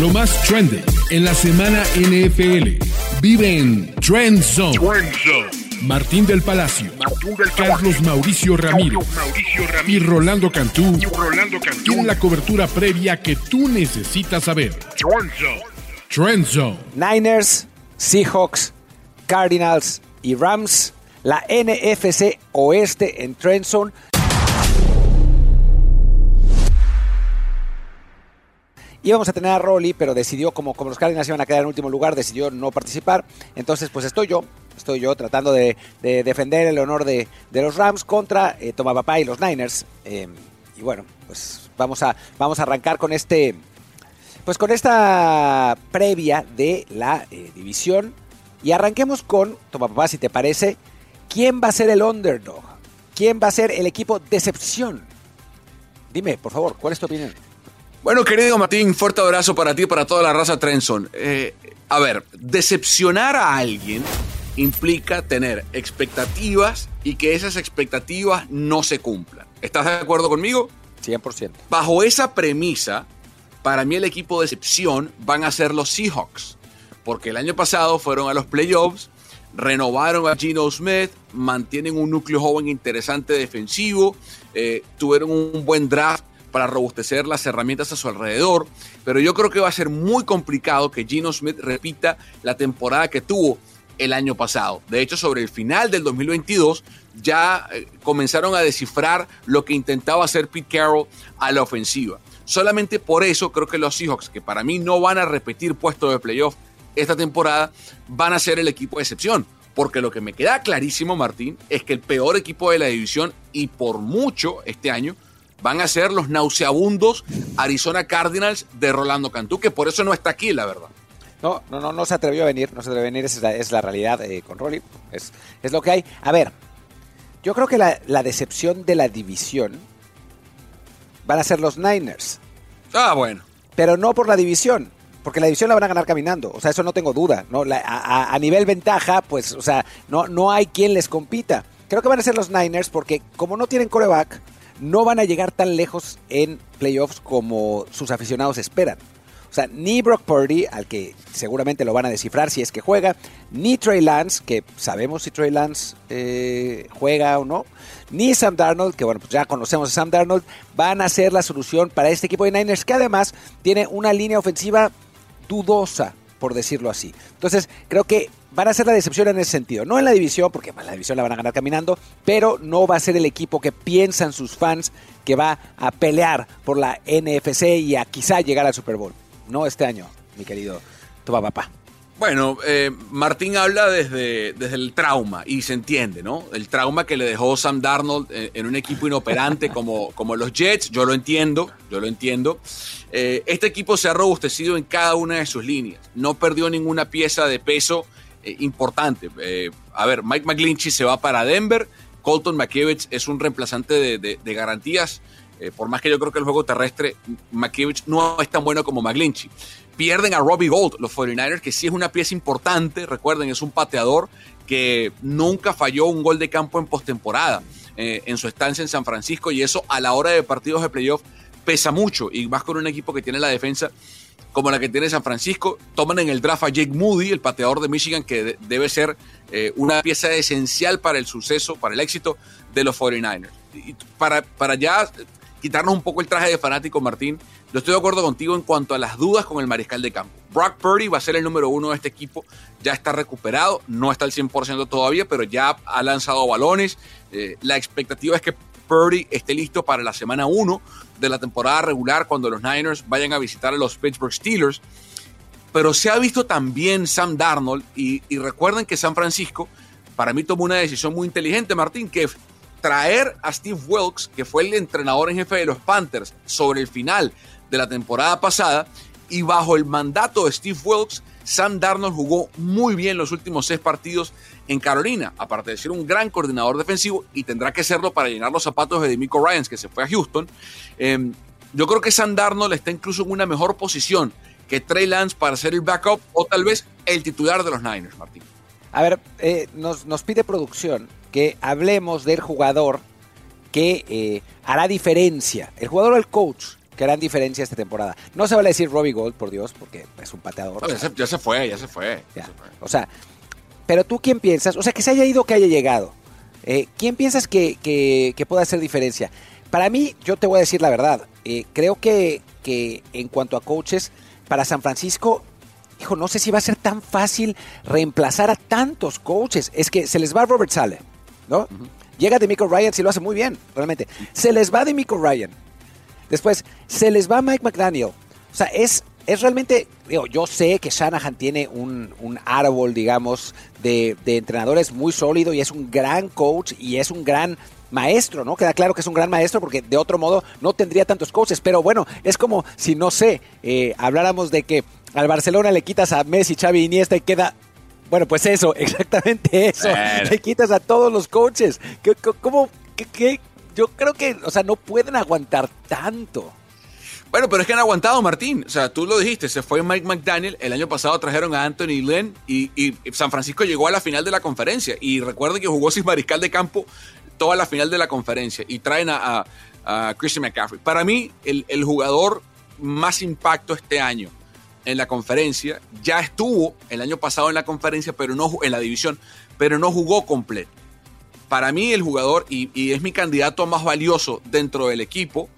Lo más trendy en la semana NFL. Vive en Trend Zone. Martín del Palacio, Carlos Mauricio Ramírez, y Rolando Cantú, en la cobertura previa que tú necesitas saber. Trend Zone. Niners, Seahawks, Cardinals y Rams. La NFC Oeste en Trend Zone. Íbamos a tener a Rolly, pero decidió, como, como los Cardinals iban a quedar en último lugar, decidió no participar. Entonces, pues estoy yo, estoy yo tratando de, defender el honor de, los Rams contra eh, Papá y los Niners. Em, y bueno, pues vamos a, vamos a arrancar con este. Pues con esta previa de la eh, división. Y arranquemos con, Toma Papá, si te parece, ¿quién va a ser el underdog? ¿Quién va a ser el equipo decepción? Dime, por favor, ¿cuál es tu opinión? Bueno, querido Martín, fuerte abrazo para ti y para toda la raza Trenson. Eh, a ver, decepcionar a alguien implica tener expectativas y que esas expectativas no se cumplan. ¿Estás de acuerdo conmigo? 100%. Bajo esa premisa, para mí el equipo de excepción van a ser los Seahawks, porque el año pasado fueron a los playoffs, renovaron a Gino Smith, mantienen un núcleo joven interesante defensivo, eh, tuvieron un buen draft para robustecer las herramientas a su alrededor, pero yo creo que va a ser muy complicado que Gino Smith repita la temporada que tuvo el año pasado. De hecho, sobre el final del 2022 ya eh, comenzaron a descifrar lo que intentaba hacer Pete Carroll a la ofensiva. Solamente por eso creo que los Seahawks, que para mí no van a repetir puesto de playoff esta temporada, van a ser el equipo de excepción. Porque lo que me queda clarísimo, Martín, es que el peor equipo de la división y por mucho este año van a ser los nauseabundos Arizona Cardinals de Rolando Cantú, que por eso no está aquí, la verdad. No, no, no, no se atrevió a venir, no se atrevió a venir, esa es la, realidad eh, con Rolly, es, es lo que hay. A ver, yo creo que la, la, decepción de la división van a ser los Niners. Ah, bueno. Pero no por la división, porque la división la van a ganar caminando, o sea, eso no tengo duda, ¿no? a, a, nivel ventaja, pues, o sea, no, no hay quien les compita. Creo que van a ser los Niners porque como no tienen coreback, no van a llegar tan lejos en playoffs como sus aficionados esperan. O sea, ni Brock Purdy, al que seguramente lo van a descifrar si es que juega, ni Trey Lance, que sabemos si Trey Lance eh, juega o no, ni Sam Darnold, que bueno, pues ya conocemos a Sam Darnold, van a ser la solución para este equipo de Niners, que además tiene una línea ofensiva dudosa, por decirlo así. Entonces, creo que van a ser la decepción en ese sentido. No en la división, porque la división la van a ganar caminando, pero no va a ser el equipo que piensan sus fans que va a pelear por la NFC y a quizá llegar al Super Bowl. No este año, mi querido Toba Papá. Bueno, eh, Martín habla desde, desde el trauma y se entiende, ¿no? El trauma que le dejó Sam Darnold eh, en, un equipo inoperante como, como los Jets, yo lo entiendo, yo lo entiendo. Eh, este equipo se ha robustecido en cada una de sus líneas, no perdió ninguna pieza de peso eh, importante. A ver, Mike McGlinchey se va para Denver. Colton McKivich es un reemplazante de, garantías. Eh, por más que yo creo que el juego terrestre, McKivich no es tan bueno como McGlinchey. Pierden a Robbie Gold, los 49ers, que sí es una pieza importante. Recuerden, es un pateador que nunca falló un gol de campo en postemporada en su estancia en San Francisco. Y eso a la hora de partidos de playoff pesa mucho. Y más con un equipo que tiene la defensa como la que tiene San Francisco. Toman en el draft a Jake Moody, el pateador de Michigan, que debe ser eh, una pieza esencial para el suceso, para el éxito de los 49ers. Y para, para ya quitarnos un poco el traje de fanático, Martín, yo estoy de acuerdo contigo en cuanto a las dudas con el mariscal de campo. Brock Purdy va a ser el número uno de este equipo, ya está recuperado, no está al 100% todavía, pero ya ha lanzado balones. Eh, la expectativa es que Purdy esté listo para la semana 1 de la temporada regular cuando los Niners vayan a visitar a los Pittsburgh Steelers. Pero se ha visto también Sam Darnold y, recuerden que San Francisco para mí tomó una decisión muy inteligente, Martín, que traer a Steve Wilkes, que fue el entrenador en jefe de los Panthers sobre el final de la temporada pasada, y bajo el mandato de Steve Wilkes, Sam Darnold jugó muy bien los últimos seis partidos en Carolina, aparte de ser un gran coordinador defensivo y tendrá que serlo para llenar los zapatos de Demico Ryans, que se fue a Houston. Em, yo creo que Sam Darnold está incluso en una mejor posición que Trey Lance para ser el backup o tal vez el titular de los Niners, Martín. A ver, eh, nos, nos, pide producción que hablemos del jugador que eh, hará diferencia, el jugador o el coach que harán diferencia esta temporada. No se vale decir Robbie Gold, por Dios, porque es un pateador. ya, se, fue, ya se fue. O sea, pero tú quién piensas, o sea, que se haya ido, que haya llegado. Eh, ¿Quién piensas que, que, pueda hacer diferencia? Para mí, yo te voy a decir la verdad. Eh, creo que, que en cuanto a coaches, para San Francisco hijo, no sé si va a ser tan fácil reemplazar a tantos coaches. Es que se les va Robert Sale, ¿no? Llega de Michael Ryan, si lo hace muy bien, realmente. Se les va de Michael Ryan. Después, se les va Mike McDaniel. O sea, es, es realmente, digo, yo sé que Shanahan tiene un, un árbol, digamos, de, de, entrenadores muy sólido y es un gran coach y es un gran maestro, ¿no? Queda claro que es un gran maestro porque de otro modo no tendría tantos coaches. Pero bueno, es como si, no sé, eh, habláramos de que al Barcelona le quitas a Messi, Xavi, Iniesta y queda bueno, pues eso, exactamente eso. Le quitas a todos los coaches. ¿Cómo? ¿Qué, Yo creo que, o sea, no pueden aguantar tanto. Bueno, pero es que han aguantado, Martín. O sea, tú lo dijiste, se fue Mike McDaniel. El año pasado trajeron a Anthony Lynn y, San Francisco llegó a la final de la conferencia. Y recuerden que jugó sin mariscal de campo toda la final de la conferencia. Y traen a, Christian McCaffrey. Para mí, el, el jugador más impacto este año en la conferencia, ya estuvo el año pasado en la conferencia, pero no en la división, pero no jugó completo. Para mí el jugador, y, es mi candidato más valioso dentro del equipo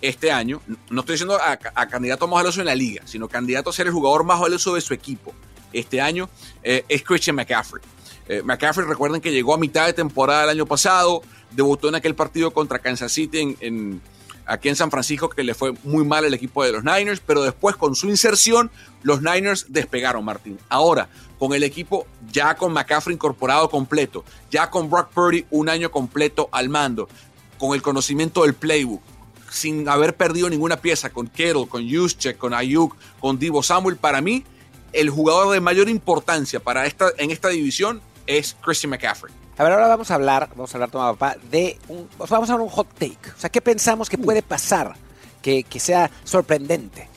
este año, no estoy diciendo a, candidato más valioso en la liga, sino candidato a ser el jugador más valioso de su equipo este año, eh, es Christian McCaffrey. Eh, McCaffrey, recuerden que llegó a mitad de temporada el año pasado, debutó en aquel partido contra Kansas City en aquí en San Francisco que le fue muy mal el equipo de los Niners, pero después con su inserción los Niners despegaron, Martín. Ahora, con el equipo ya con McCaffrey incorporado completo, ya con Brock Purdy un año completo al mando, con el conocimiento del playbook, sin haber perdido ninguna pieza, con Kittle, con Juszczyk, con Ayuk, con Divo Samuel, para mí el jugador de mayor importancia para esta, en esta división es Christian McCaffrey. A ver, ahora vamos a hablar, vamos a hablar, toma papá, de un, vamos a hablar un hot take. O sea, ¿qué pensamos que puede pasar que, sea sorprendente?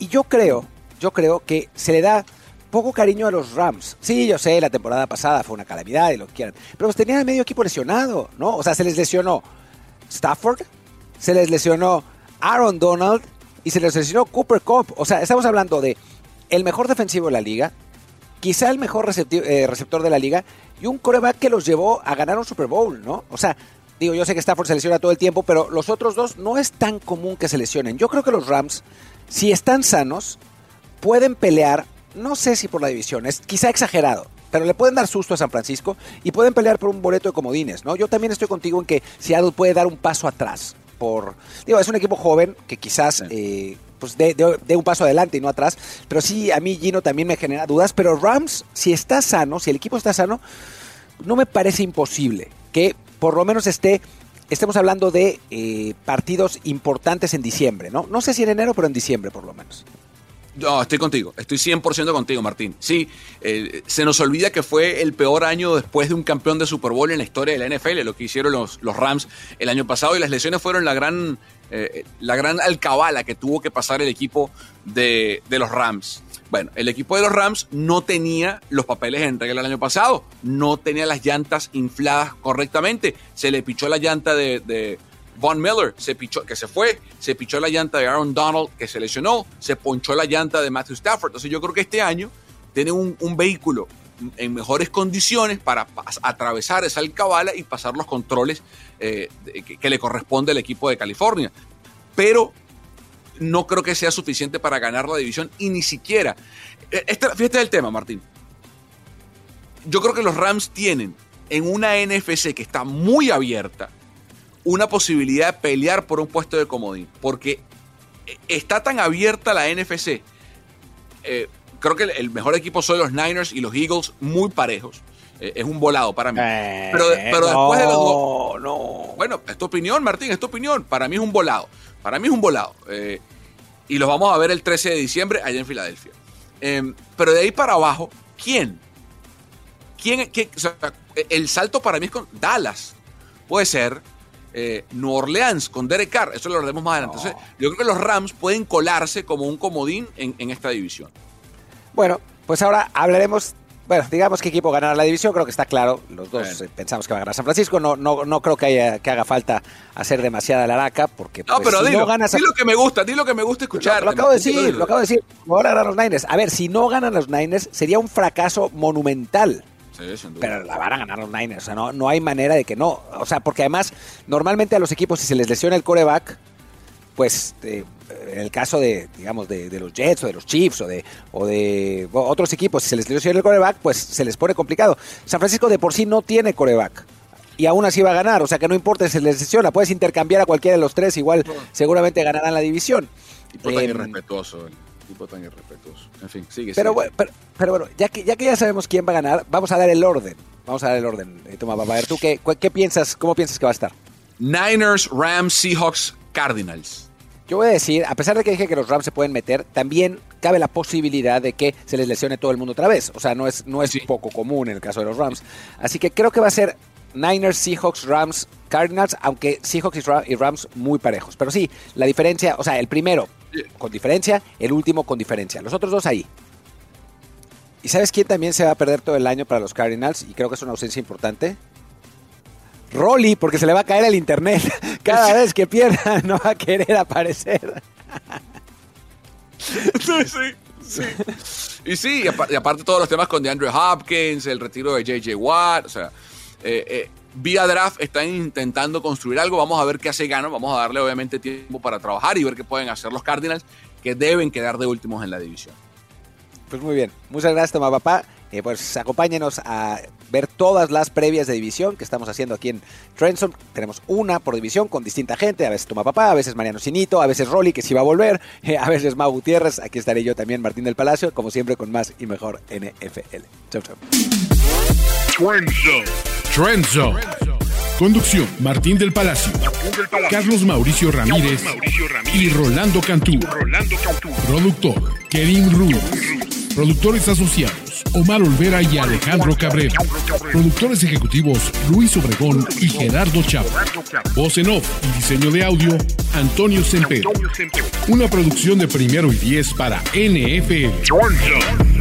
Y yo creo, yo creo que se le da poco cariño a los Rams. Sí, yo sé, la temporada pasada fue una calamidad y lo que quieran. Pero pues tenían medio equipo lesionado, ¿no? O sea, se les lesionó Stafford, se les lesionó Aaron Donald y se les lesionó Cooper Cup. O sea, estamos hablando de el mejor defensivo de la liga, quizá el mejor eh, receptor de la liga y un coreback que los llevó a ganar un Super Bowl, ¿no? O sea, digo, yo sé que Stafford se lesiona todo el tiempo, pero los otros dos no es tan común que se lesionen. Yo creo que los Rams, si están sanos, pueden pelear, no sé si por la división, es quizá exagerado, pero le pueden dar susto a San Francisco y pueden pelear por un boleto de comodines, ¿no? Yo también estoy contigo en que Seattle puede dar un paso atrás. Por, digo, es un equipo joven que quizás eh, pues de, un paso adelante y no atrás. Pero sí, a mí Gino también me genera dudas. Pero Rams, si está sano, si el equipo está sano, no me parece imposible que por lo menos esté, estemos hablando de eh, partidos importantes en diciembre, ¿no? No sé si en enero, pero en diciembre por lo menos. No, estoy contigo, estoy 100% contigo, Martín. Sí, eh, se nos olvida que fue el peor año después de un campeón de Super Bowl en la historia de la NFL, lo que hicieron los, los Rams el año pasado, y las lesiones fueron la gran eh, la gran alcabala que tuvo que pasar el equipo de, los Rams. Bueno, el equipo de los Rams no tenía los papeles en regla el año pasado, no tenía las llantas infladas correctamente, se le pichó la llanta de, Von Miller, se pichó, que se fue, se pichó la llanta de Aaron Donald, que se lesionó, se ponchó la llanta de Matthew Stafford. Entonces yo creo que este año tiene un, un vehículo en mejores condiciones para atravesar esa alcabala y pasar los controles eh, que, le corresponde al equipo de California. Pero no creo que sea suficiente para ganar la división y ni siquiera. Eh, este, fíjate el tema, Martín. Yo creo que los Rams tienen en una NFC que está muy abierta una posibilidad de pelear por un puesto de comodín. Porque está tan abierta la NFC. Eh, creo que el mejor equipo son los Niners y los Eagles muy parejos. Eh, es un volado para mí. Eh, pero, después de los dos. No. Bueno, es tu opinión, Martín, es tu opinión. Para mí es un volado. Para mí es un volado. Y los vamos a ver el 13 de diciembre allá en Filadelfia. Em, pero de ahí para abajo, ¿quién? ¿Quién? el salto para mí es con Dallas. Puede ser. New Orleans con Derek Carr. Eso lo haremos más adelante. Entonces, yo creo que los Rams pueden colarse como un comodín en esta división. Bueno, pues ahora hablaremos bueno, digamos qué equipo ganará la división, creo que está claro. Los dos eh, pensamos que va a ganar San Francisco. No, no, no creo que, haya, que haga falta hacer demasiada laraca, porque no, pues, pero si dilo, no ganas. lo que me gusta, di lo que me gusta escuchar. Lo, acabo de decir, lo acabo de decir. Ahora ganar los Niners. A ver, si no ganan los Niners, sería un fracaso monumental. Sí, pero la van a ganar los Niners. O sea, no, no hay manera de que no. O sea, porque además, normalmente a los equipos, si se les lesiona el coreback, pues eh, en el caso de, digamos, de, los Jets o de los Chiefs o de, o de otros equipos, si se les lesiona el coreback, pues se les pone complicado. San Francisco de por sí no tiene coreback. Y aún así va a ganar, o sea que no importa si se les lesiona, puedes intercambiar a cualquiera de los tres, igual seguramente ganarán la división. Tan em, irrespetuoso, tipo tan irrespetuoso. En fin, sigue. Pero, Bueno, pero, bueno, ya que, ya que ya sabemos quién va a ganar, vamos a dar el orden. Vamos a dar el orden. Eh, toma, a ver, ¿tú qué, qué piensas, cómo piensas que va a estar? Niners, Rams, Seahawks, Cardinals. Yo voy a decir, a pesar de que dije que los Rams se pueden meter, también cabe la posibilidad de que se les lesione todo el mundo otra vez. O sea, no es, no es poco común en el caso de los Rams. Así que creo que va a ser Niners, Seahawks, Rams, Cardinals, aunque Seahawks y Rams muy parejos. Pero sí, la diferencia, o sea, el primero con diferencia, el último con diferencia. Los otros dos ahí. ¿Y sabes quién también se va a perder todo el año para los Cardinals? Y creo que es una ausencia importante. Rolly, porque se le va a caer el internet. Cada vez que pierda no va a querer aparecer. Sí, sí. Y sí, y aparte, todos los temas con DeAndre Hopkins, el retiro de JJ Watt, o sea, eh, eh, vía draft están intentando construir algo, vamos a ver qué hace Gano, vamos a darle obviamente tiempo para trabajar y ver qué pueden hacer los Cardinals, que deben quedar de últimos en la división. Pues muy bien, muchas gracias, Tomás Papá. Eh, pues acompáñenos a ver todas las previas de división que estamos haciendo aquí en Trenson. Tenemos una por división con distinta gente, a veces Toma Papá, a veces Mariano Sinito, a veces Rolly, que sí va a volver, eh, a veces Mau Gutiérrez, aquí estaré yo también, Martín del Palacio, como siempre con más y mejor NFL. Chau, chau. Trenzo. Conducción, Martín del Palacio, Carlos Mauricio Ramírez, y Rolando Cantú. Productor, Kevin Ruz. Productores asociados, Omar Olvera y Alejandro Cabrera. Productores ejecutivos, Luis Obregón y Gerardo Chávez. Voz en off y diseño de audio, Antonio Semper. Una producción de primero y diez para NFL.